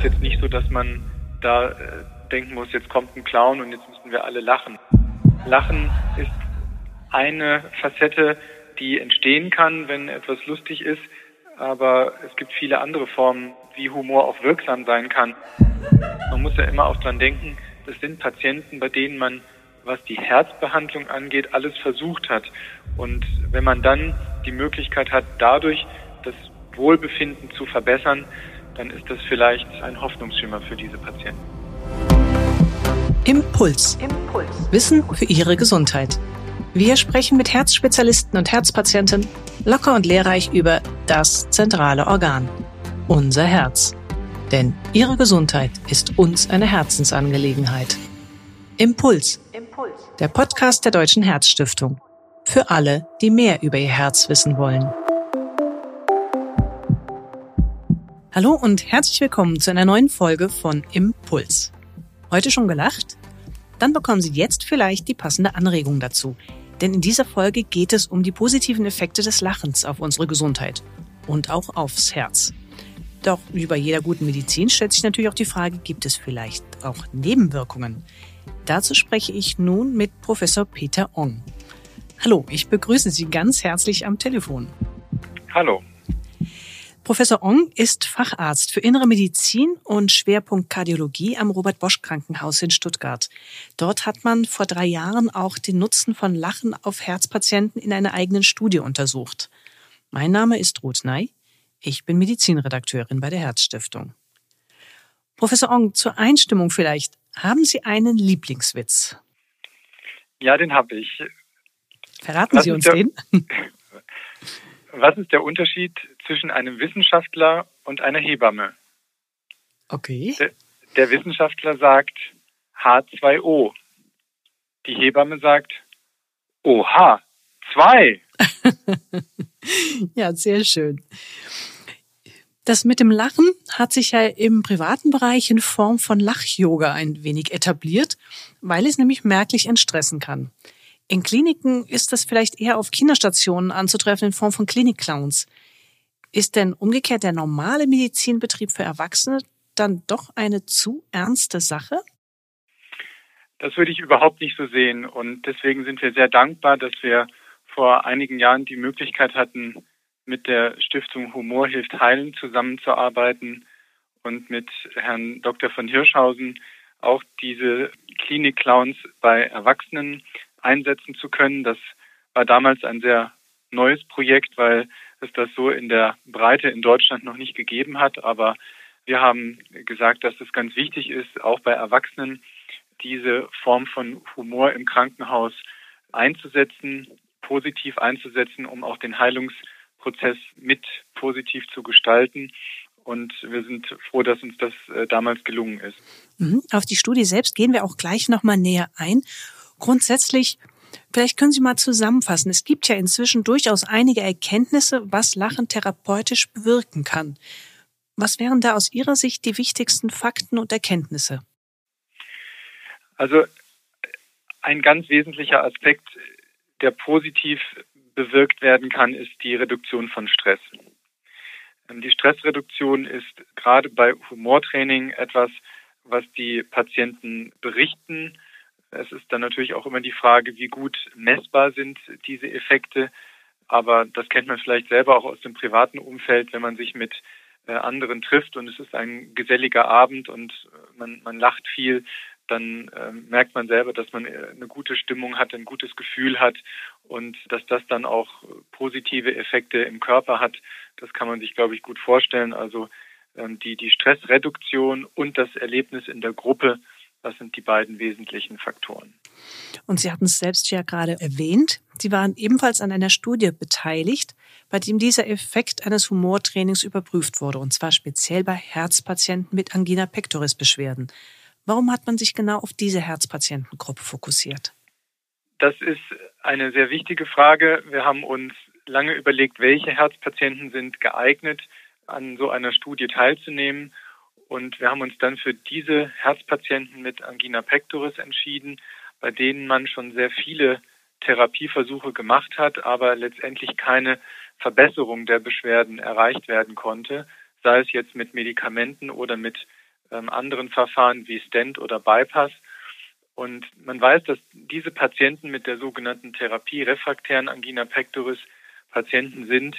ist jetzt nicht so, dass man da äh, denken muss, jetzt kommt ein Clown und jetzt müssen wir alle lachen. Lachen ist eine Facette, die entstehen kann, wenn etwas lustig ist, aber es gibt viele andere Formen, wie Humor auch wirksam sein kann. Man muss ja immer auch dran denken, das sind Patienten, bei denen man, was die Herzbehandlung angeht, alles versucht hat. Und wenn man dann die Möglichkeit hat, dadurch das Wohlbefinden zu verbessern, dann ist das vielleicht ein Hoffnungsschimmer für diese Patienten. Impuls. Impuls. Wissen für Ihre Gesundheit. Wir sprechen mit Herzspezialisten und Herzpatienten locker und lehrreich über das zentrale Organ, unser Herz. Denn Ihre Gesundheit ist uns eine Herzensangelegenheit. Impuls. Impuls. Der Podcast der Deutschen Herzstiftung. Für alle, die mehr über ihr Herz wissen wollen. Hallo und herzlich willkommen zu einer neuen Folge von Impuls. Heute schon gelacht? Dann bekommen Sie jetzt vielleicht die passende Anregung dazu. Denn in dieser Folge geht es um die positiven Effekte des Lachens auf unsere Gesundheit und auch aufs Herz. Doch wie bei jeder guten Medizin stellt sich natürlich auch die Frage, gibt es vielleicht auch Nebenwirkungen? Dazu spreche ich nun mit Professor Peter Ong. Hallo, ich begrüße Sie ganz herzlich am Telefon. Hallo. Professor Ong ist Facharzt für Innere Medizin und Schwerpunkt Kardiologie am Robert Bosch Krankenhaus in Stuttgart. Dort hat man vor drei Jahren auch den Nutzen von Lachen auf Herzpatienten in einer eigenen Studie untersucht. Mein Name ist Ruth Ney. Ich bin Medizinredakteurin bei der Herzstiftung. Professor Ong, zur Einstimmung vielleicht. Haben Sie einen Lieblingswitz? Ja, den habe ich. Verraten Was Sie uns der, den? Was ist der Unterschied zwischen einem Wissenschaftler und einer Hebamme? Okay. Der, der Wissenschaftler sagt H2O. Die Hebamme sagt OH, zwei. ja, sehr schön. Das mit dem Lachen hat sich ja im privaten Bereich in Form von Lach-Yoga ein wenig etabliert, weil es nämlich merklich entstressen kann. In Kliniken ist das vielleicht eher auf Kinderstationen anzutreffen in Form von Klinikclowns. Ist denn umgekehrt der normale Medizinbetrieb für Erwachsene dann doch eine zu ernste Sache? Das würde ich überhaupt nicht so sehen. Und deswegen sind wir sehr dankbar, dass wir vor einigen Jahren die Möglichkeit hatten, mit der Stiftung Humor hilft heilen zusammenzuarbeiten und mit Herrn Dr. von Hirschhausen auch diese Klinik-Clowns bei Erwachsenen einsetzen zu können. Das war damals ein sehr neues Projekt, weil es das so in der Breite in Deutschland noch nicht gegeben hat. Aber wir haben gesagt, dass es ganz wichtig ist, auch bei Erwachsenen diese Form von Humor im Krankenhaus einzusetzen, positiv einzusetzen, um auch den Heilungsprozess mit positiv zu gestalten. Und wir sind froh, dass uns das äh, damals gelungen ist. Mhm. Auf die Studie selbst gehen wir auch gleich nochmal näher ein. Grundsätzlich, vielleicht können Sie mal zusammenfassen. Es gibt ja inzwischen durchaus einige Erkenntnisse, was Lachen therapeutisch bewirken kann. Was wären da aus Ihrer Sicht die wichtigsten Fakten und Erkenntnisse? Also ein ganz wesentlicher Aspekt, der positiv bewirkt werden kann, ist die Reduktion von Stress. Ähm, die Stressreduktion ist gerade bei Humortraining etwas, was die Patienten berichten, es ist dann natürlich auch immer die Frage, wie gut messbar sind diese Effekte. Aber das kennt man vielleicht selber auch aus dem privaten Umfeld, wenn man sich mit äh, anderen trifft und es ist ein geselliger Abend und äh, man, man lacht viel, dann äh, merkt man selber, dass man äh, eine gute Stimmung hat, ein gutes Gefühl hat und dass das dann auch positive Effekte im Körper hat. Das kann man sich, glaube ich, gut vorstellen. Also ähm, die, die Stressreduktion und das Erlebnis in der Gruppe das sind die beiden wesentlichen Faktoren. Und Sie hatten es selbst ja gerade erwähnt. Sie waren ebenfalls an einer Studie beteiligt, bei dem dieser Effekt eines Humortrainings überprüft wurde, und zwar speziell bei Herzpatienten mit Angina pectoris Beschwerden. Warum hat man sich genau auf diese Herzpatientengruppe fokussiert? Das ist eine sehr wichtige Frage. Wir haben uns lange überlegt, welche Herzpatienten sind geeignet, an so einer Studie teilzunehmen und wir haben uns dann für diese Herzpatienten mit Angina pectoris entschieden, bei denen man schon sehr viele Therapieversuche gemacht hat, aber letztendlich keine Verbesserung der Beschwerden erreicht werden konnte, sei es jetzt mit Medikamenten oder mit ähm, anderen Verfahren wie Stent oder Bypass. Und man weiß, dass diese Patienten mit der sogenannten Therapie refraktären Angina pectoris Patienten sind,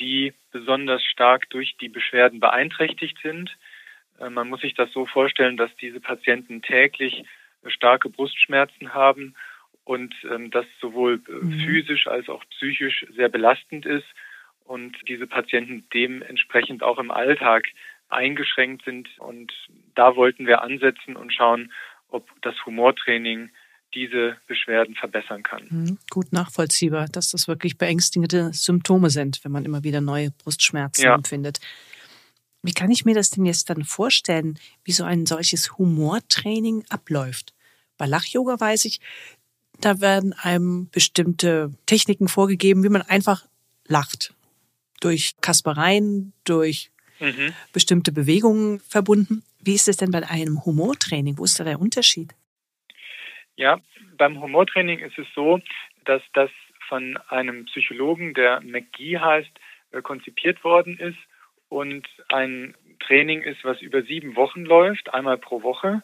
die besonders stark durch die Beschwerden beeinträchtigt sind. Äh, man muss sich das so vorstellen, dass diese Patienten täglich starke Brustschmerzen haben und ähm, das sowohl äh, mhm. physisch als auch psychisch sehr belastend ist und diese Patienten dementsprechend auch im Alltag eingeschränkt sind. Und da wollten wir ansetzen und schauen, ob das Humortraining diese Beschwerden verbessern kann. Mhm, gut nachvollziehbar, dass das wirklich beängstigende Symptome sind, wenn man immer wieder neue Brustschmerzen ja. empfindet. Wie kann ich mir das denn jetzt dann vorstellen, wie so ein solches Humortraining abläuft? Bei Lach-Yoga weiß ich, da werden einem bestimmte Techniken vorgegeben, wie man einfach lacht. Durch Kaspereien, durch mhm. bestimmte Bewegungen verbunden. Wie ist es denn bei einem Humortraining? Wo ist da der Unterschied? Ja, beim Humortraining ist es so, dass das von einem Psychologen, der McGee heißt, äh, konzipiert worden ist und ein Training ist, was über sieben Wochen läuft, einmal pro Woche.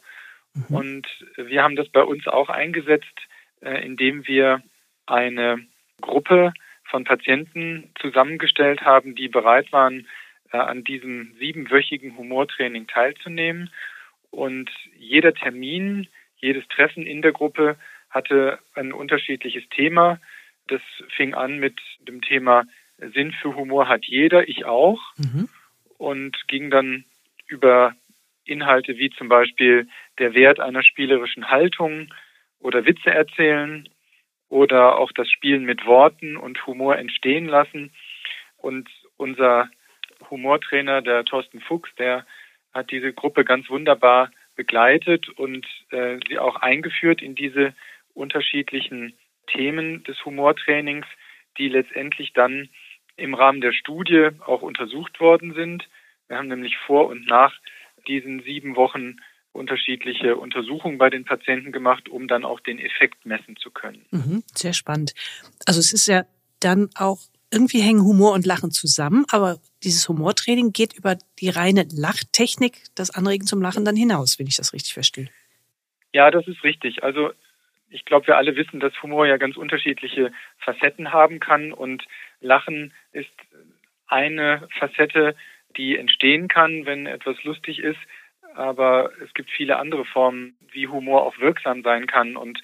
Mhm. Und wir haben das bei uns auch eingesetzt, äh, indem wir eine Gruppe von Patienten zusammengestellt haben, die bereit waren, äh, an diesem siebenwöchigen Humortraining teilzunehmen. Und jeder Termin, jedes Treffen in der Gruppe hatte ein unterschiedliches Thema. Das fing an mit dem Thema Sinn für Humor hat jeder, ich auch. Mhm. Und ging dann über Inhalte wie zum Beispiel der Wert einer spielerischen Haltung oder Witze erzählen oder auch das Spielen mit Worten und Humor entstehen lassen. Und unser Humortrainer, der Thorsten Fuchs, der hat diese Gruppe ganz wunderbar begleitet und äh, sie auch eingeführt in diese unterschiedlichen Themen des Humortrainings, die letztendlich dann im Rahmen der Studie auch untersucht worden sind. Wir haben nämlich vor und nach diesen sieben Wochen unterschiedliche Untersuchungen bei den Patienten gemacht, um dann auch den Effekt messen zu können. Mhm, sehr spannend. Also es ist ja dann auch irgendwie hängen Humor und Lachen zusammen, aber dieses Humortraining geht über die reine Lachtechnik, das Anregen zum Lachen dann hinaus, wenn ich das richtig verstehe. Ja, das ist richtig. Also ich glaube, wir alle wissen, dass Humor ja ganz unterschiedliche Facetten haben kann und Lachen ist eine Facette, die entstehen kann, wenn etwas lustig ist. Aber es gibt viele andere Formen, wie Humor auch wirksam sein kann. Und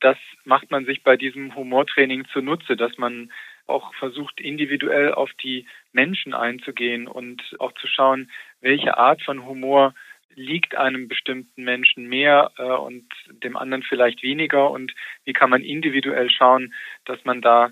das macht man sich bei diesem Humortraining zunutze, dass man auch versucht, individuell auf die Menschen einzugehen und auch zu schauen, welche Art von Humor liegt einem bestimmten Menschen mehr äh, und dem anderen vielleicht weniger und wie kann man individuell schauen, dass man da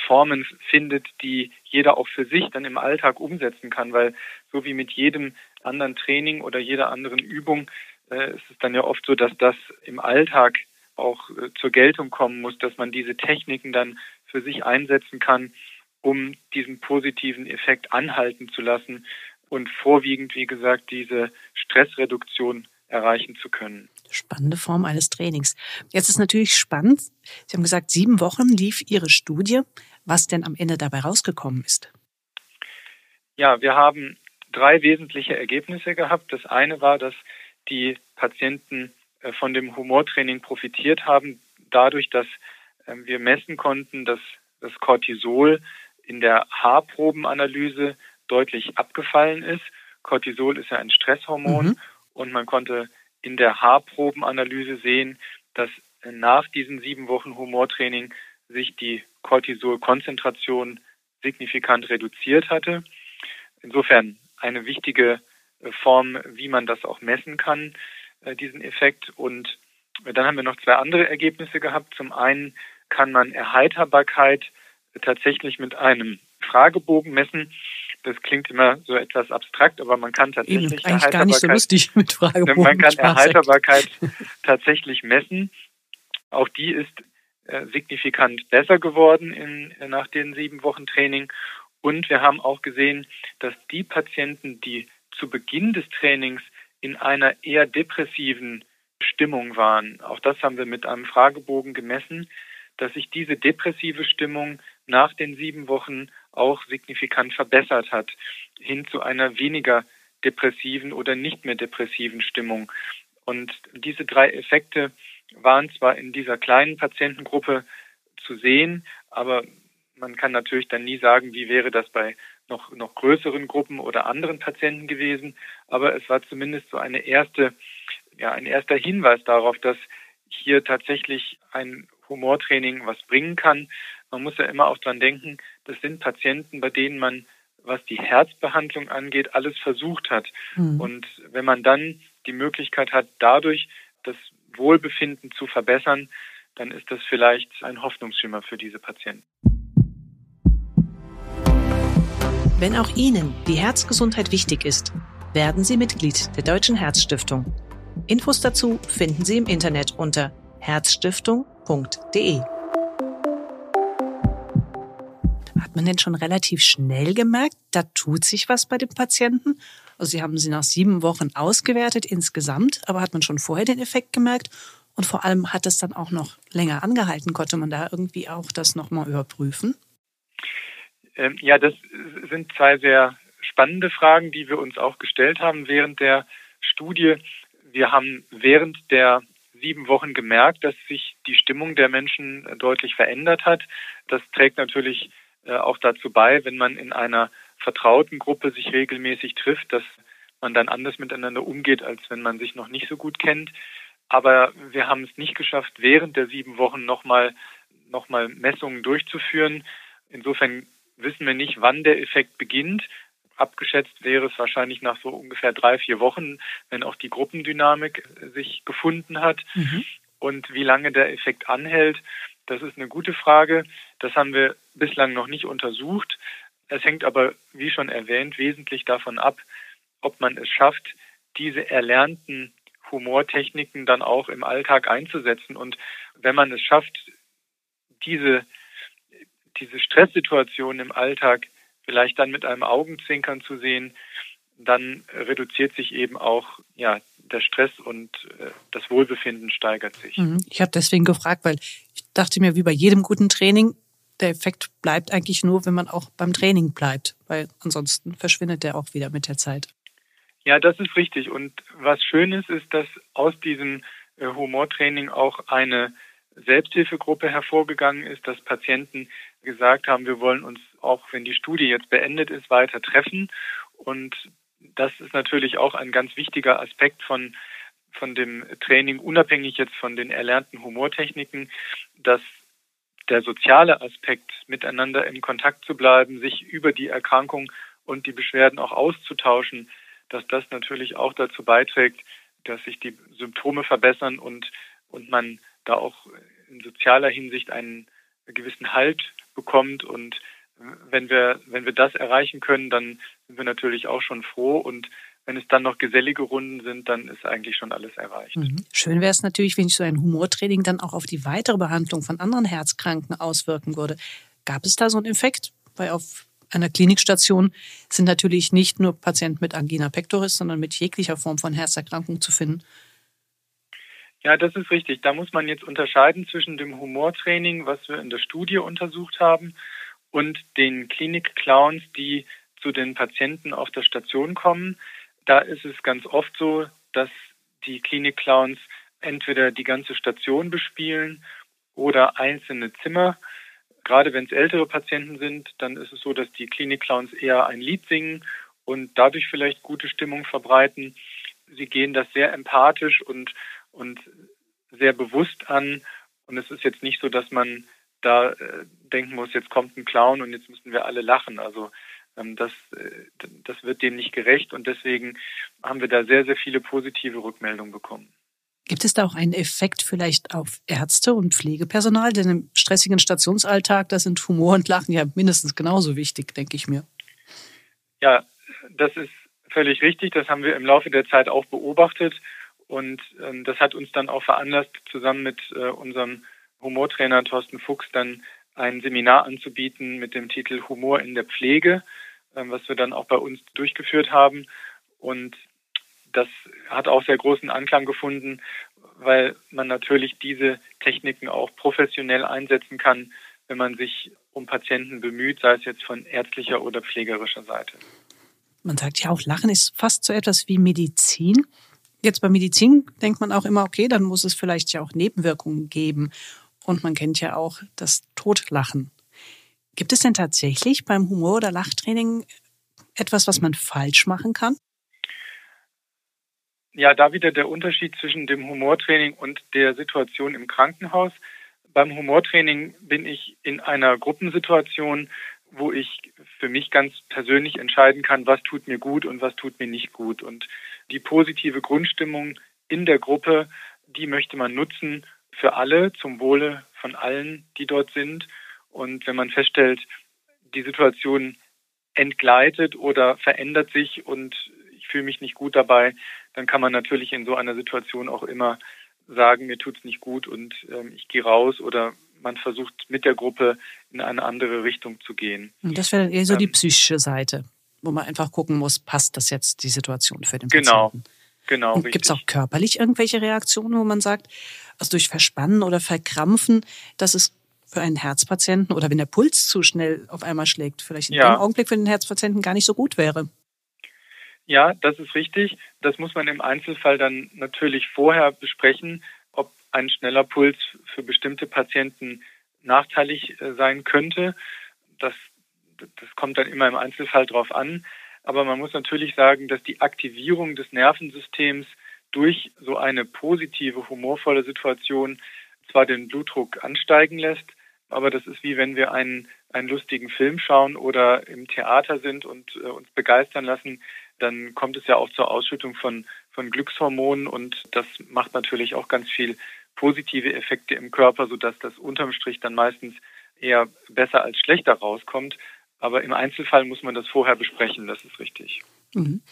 Formen findet, die jeder auch für sich dann im Alltag umsetzen kann, weil so wie mit jedem anderen Training oder jeder anderen Übung äh, ist es dann ja oft so, dass das im Alltag auch äh, zur Geltung kommen muss, dass man diese Techniken dann für sich einsetzen kann, um diesen positiven Effekt anhalten zu lassen und vorwiegend, wie gesagt, diese Stressreduktion erreichen zu können. Spannende Form eines Trainings. Jetzt ist natürlich spannend. Sie haben gesagt, sieben Wochen lief Ihre Studie. Was denn am Ende dabei rausgekommen ist? Ja, wir haben drei wesentliche Ergebnisse gehabt. Das eine war, dass die Patienten äh, von dem Humortraining profitiert haben, dadurch, dass ähm, wir messen konnten, dass das Cortisol in der Haarprobenanalyse deutlich abgefallen ist. Cortisol ist ja ein Stresshormon mhm. und man konnte in der Haarprobenanalyse sehen, dass nach diesen sieben Wochen Humortraining sich die Cortisolkonzentration signifikant reduziert hatte. Insofern eine wichtige äh, Form, wie man das auch messen kann, äh, diesen Effekt. Und dann haben wir noch zwei andere Ergebnisse gehabt. Zum einen kann man Erheiterbarkeit tatsächlich mit einem Fragebogen messen. Das klingt immer so etwas abstrakt, aber man kann tatsächlich Eben, eigentlich gar nicht so lustig mit Fragebogen. Man kann Erheiterbarkeit tatsächlich messen. Auch die ist äh, signifikant besser geworden in, nach den sieben Wochen Training. Und wir haben auch gesehen, dass die Patienten, die zu Beginn des Trainings in einer eher depressiven Stimmung waren, auch das haben wir mit einem Fragebogen gemessen, dass sich diese depressive Stimmung nach den sieben Wochen auch signifikant verbessert hat, hin zu einer weniger depressiven oder nicht mehr depressiven Stimmung. Und diese drei Effekte waren zwar in dieser kleinen Patientengruppe zu sehen, aber man kann natürlich dann nie sagen, wie wäre das bei noch, noch größeren Gruppen oder anderen Patienten gewesen. Aber es war zumindest so eine erste, ja, ein erster Hinweis darauf, dass hier tatsächlich ein Humortraining was bringen kann. Man muss ja immer auch dran denken, das sind Patienten, bei denen man, was die Herzbehandlung angeht, alles versucht hat. Mhm. Und wenn man dann die Möglichkeit hat, dadurch das Wohlbefinden zu verbessern, dann ist das vielleicht ein Hoffnungsschimmer für diese Patienten. Wenn auch Ihnen die Herzgesundheit wichtig ist, werden Sie Mitglied der Deutschen Herzstiftung. Infos dazu finden Sie im Internet unter herzstiftung.de. Hat man denn schon relativ schnell gemerkt, da tut sich was bei dem Patienten? Also Sie haben sie nach sieben Wochen ausgewertet insgesamt, aber hat man schon vorher den Effekt gemerkt? Und vor allem hat es dann auch noch länger angehalten? Konnte man da irgendwie auch das nochmal überprüfen? Ähm, ja, das sind zwei sehr spannende Fragen, die wir uns auch gestellt haben während der Studie. Wir haben während der sieben Wochen gemerkt, dass sich die Stimmung der Menschen deutlich verändert hat. Das trägt natürlich äh, auch dazu bei, wenn man in einer vertrauten Gruppe sich regelmäßig trifft, dass man dann anders miteinander umgeht, als wenn man sich noch nicht so gut kennt. Aber wir haben es nicht geschafft, während der sieben Wochen nochmal noch mal Messungen durchzuführen. Insofern wissen wir nicht, wann der Effekt beginnt. Abgeschätzt wäre es wahrscheinlich nach so ungefähr drei, vier Wochen, wenn auch die Gruppendynamik sich gefunden hat. Mhm. Und wie lange der Effekt anhält, das ist eine gute Frage. Das haben wir bislang noch nicht untersucht. Es hängt aber, wie schon erwähnt, wesentlich davon ab, ob man es schafft, diese erlernten Humortechniken dann auch im Alltag einzusetzen. Und wenn man es schafft, diese, diese Stresssituation im Alltag vielleicht dann mit einem Augenzwinkern zu sehen, dann reduziert sich eben auch ja, der Stress und äh, das Wohlbefinden steigert sich. Mhm. Ich habe deswegen gefragt, weil ich dachte mir, wie bei jedem guten Training, der Effekt bleibt eigentlich nur, wenn man auch beim Training bleibt, weil ansonsten verschwindet der auch wieder mit der Zeit. Ja, das ist richtig. Und was schön ist, ist, dass aus diesem äh, Humortraining auch eine Selbsthilfegruppe hervorgegangen ist, dass Patienten gesagt haben, wir wollen uns auch, wenn die Studie jetzt beendet ist, weiter treffen. Und das ist natürlich auch ein ganz wichtiger Aspekt von, von dem Training, unabhängig jetzt von den erlernten Humortechniken, dass der soziale Aspekt, miteinander in Kontakt zu bleiben, sich über die Erkrankung und die Beschwerden auch auszutauschen, dass das natürlich auch dazu beiträgt, dass sich die Symptome verbessern und, und man da auch in sozialer Hinsicht einen gewissen Halt bekommt. Und wenn wir, wenn wir das erreichen können, dann sind wir natürlich auch schon froh und wenn es dann noch gesellige Runden sind, dann ist eigentlich schon alles erreicht. Mhm. Schön wäre es natürlich, wenn sich so ein Humortraining dann auch auf die weitere Behandlung von anderen Herzkranken auswirken würde. Gab es da so einen Effekt? Weil auf einer Klinikstation sind natürlich nicht nur Patienten mit Angina pectoris, sondern mit jeglicher Form von Herzerkrankung zu finden. Ja, das ist richtig. Da muss man jetzt unterscheiden zwischen dem Humortraining, was wir in der Studie untersucht haben, und den Klinik-Clowns, die zu den Patienten auf der Station kommen. Da ist es ganz oft so, dass die Klinik-Clowns entweder die ganze Station bespielen oder einzelne Zimmer. Gerade wenn es ältere Patienten sind, dann ist es so, dass die Klinik-Clowns eher ein Lied singen und dadurch vielleicht gute Stimmung verbreiten. Sie gehen das sehr empathisch und, und sehr bewusst an. Und es ist jetzt nicht so, dass man da äh, denken muss, jetzt kommt ein Clown und jetzt müssen wir alle lachen. Also das, äh, das wird dem nicht gerecht und deswegen haben wir da sehr, sehr viele positive Rückmeldungen bekommen. Gibt es da auch einen Effekt vielleicht auf Ärzte und Pflegepersonal? Denn im stressigen Stationsalltag, da sind Humor und Lachen ja mindestens genauso wichtig, denke ich mir. Ja, das ist völlig richtig. Das haben wir im Laufe der Zeit auch beobachtet. Und ähm, das hat uns dann auch veranlasst, zusammen mit äh, unserem Humortrainer Thorsten Fuchs dann ein Seminar anzubieten mit dem Titel Humor in der Pflege, ähm, was wir dann auch bei uns durchgeführt haben. Und das hat auch sehr großen Anklang gefunden, weil man natürlich diese Techniken auch professionell einsetzen kann, wenn man sich um Patienten bemüht, sei es jetzt von ärztlicher oder pflegerischer Seite. Man sagt ja auch, Lachen ist fast so etwas wie Medizin. Jetzt bei Medizin denkt man auch immer, okay, dann muss es vielleicht ja auch Nebenwirkungen geben. Und man kennt ja auch das Totlachen. Gibt es denn tatsächlich beim Humor- oder Lachtraining etwas, was man falsch machen kann? Ja, da wieder der Unterschied zwischen dem Humortraining und der Situation im Krankenhaus. Beim Humortraining bin ich in einer Gruppensituation, wo ich für mich ganz persönlich entscheiden kann, was tut mir gut und was tut mir nicht gut. Und die positive Grundstimmung in der Gruppe, die möchte man nutzen für alle, zum Wohle von allen, die dort sind. Und wenn man feststellt, die Situation entgleitet oder verändert sich und ich fühle mich nicht gut dabei, dann kann man natürlich in so einer Situation auch immer sagen, mir tut's nicht gut und ähm, ich gehe raus oder man versucht mit der Gruppe in eine andere Richtung zu gehen. Und das wäre dann eher so ähm, die psychische Seite, wo man einfach gucken muss, passt das jetzt die Situation für den genau, Patienten? Genau, genau. Gibt es auch körperlich irgendwelche Reaktionen, wo man sagt, also durch Verspannen oder Verkrampfen, dass es für einen Herzpatienten oder wenn der Puls zu schnell auf einmal schlägt, vielleicht in ja. dem Augenblick für den Herzpatienten gar nicht so gut wäre? Ja, das ist richtig. Das muss man im Einzelfall dann natürlich vorher besprechen, ob ein schneller Puls für bestimmte Patienten nachteilig äh, sein könnte. Das, das kommt dann immer im Einzelfall drauf an. Aber man muss natürlich sagen, dass die Aktivierung des Nervensystems durch so eine positive, humorvolle Situation zwar den Blutdruck ansteigen lässt, aber das ist wie wenn wir einen, einen lustigen Film schauen oder im Theater sind und äh, uns begeistern lassen dann kommt es ja auch zur Ausschüttung von, von Glückshormonen und das macht natürlich auch ganz viel positive Effekte im Körper, sodass das unterm Strich dann meistens eher besser als schlechter rauskommt. Aber im Einzelfall muss man das vorher besprechen, das ist richtig. Mhm.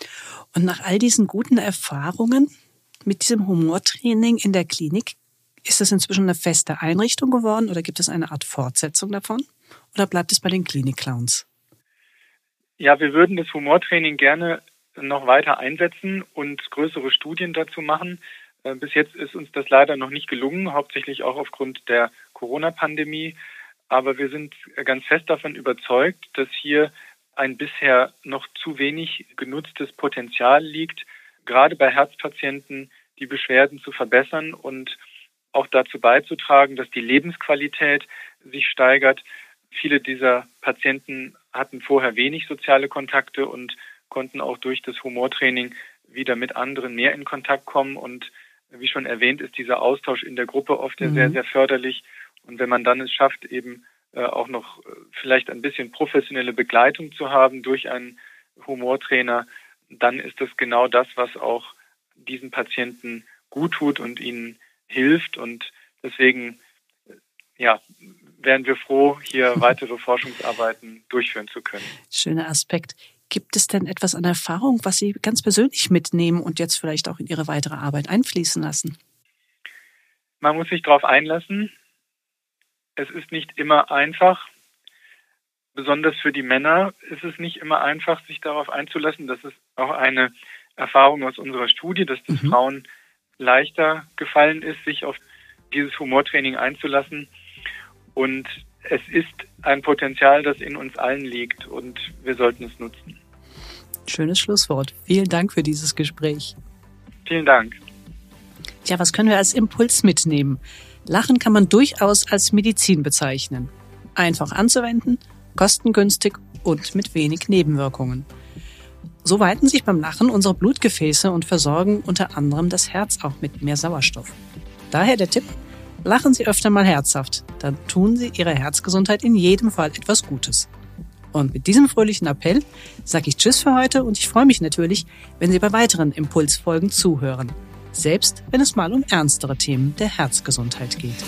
Und nach all diesen guten Erfahrungen mit diesem Humortraining in der Klinik, ist das inzwischen eine feste Einrichtung geworden oder gibt es eine Art Fortsetzung davon? Oder bleibt es bei den Klinik-Clowns? Ja, wir würden das Humortraining gerne noch weiter einsetzen und größere Studien dazu machen. Äh, bis jetzt ist uns das leider noch nicht gelungen, hauptsächlich auch aufgrund der Corona-Pandemie. Aber wir sind ganz fest davon überzeugt, dass hier ein bisher noch zu wenig genutztes Potenzial liegt, gerade bei Herzpatienten die Beschwerden zu verbessern und auch dazu beizutragen, dass die Lebensqualität sich steigert. Viele dieser Patienten hatten vorher wenig soziale Kontakte und konnten auch durch das Humortraining wieder mit anderen mehr in Kontakt kommen. Und wie schon erwähnt, ist dieser Austausch in der Gruppe oft mhm. sehr, sehr förderlich. Und wenn man dann es schafft, eben äh, auch noch äh, vielleicht ein bisschen professionelle Begleitung zu haben durch einen Humortrainer, dann ist das genau das, was auch diesen Patienten gut tut und ihnen hilft. Und deswegen, äh, ja, wären wir froh, hier weitere Forschungsarbeiten durchführen zu können. Schöner Aspekt. Gibt es denn etwas an Erfahrung, was Sie ganz persönlich mitnehmen und jetzt vielleicht auch in Ihre weitere Arbeit einfließen lassen? Man muss sich darauf einlassen. Es ist nicht immer einfach. Besonders für die Männer ist es nicht immer einfach, sich darauf einzulassen. Das ist auch eine Erfahrung aus unserer Studie, dass es mhm. Frauen leichter gefallen ist, sich auf dieses Humortraining einzulassen. Und es ist ein Potenzial, das in uns allen liegt und wir sollten es nutzen. Schönes Schlusswort. Vielen Dank für dieses Gespräch. Vielen Dank. Tja, was können wir als Impuls mitnehmen? Lachen kann man durchaus als Medizin bezeichnen. Einfach anzuwenden, kostengünstig und mit wenig Nebenwirkungen. So weiten sich beim Lachen unsere Blutgefäße und versorgen unter anderem das Herz auch mit mehr Sauerstoff. Daher der Tipp, lachen Sie öfter mal herzhaft, dann tun Sie Ihrer Herzgesundheit in jedem Fall etwas Gutes. Und mit diesem fröhlichen Appell sage ich Tschüss für heute und ich freue mich natürlich, wenn Sie bei weiteren Impulsfolgen zuhören. Selbst wenn es mal um ernstere Themen der Herzgesundheit geht.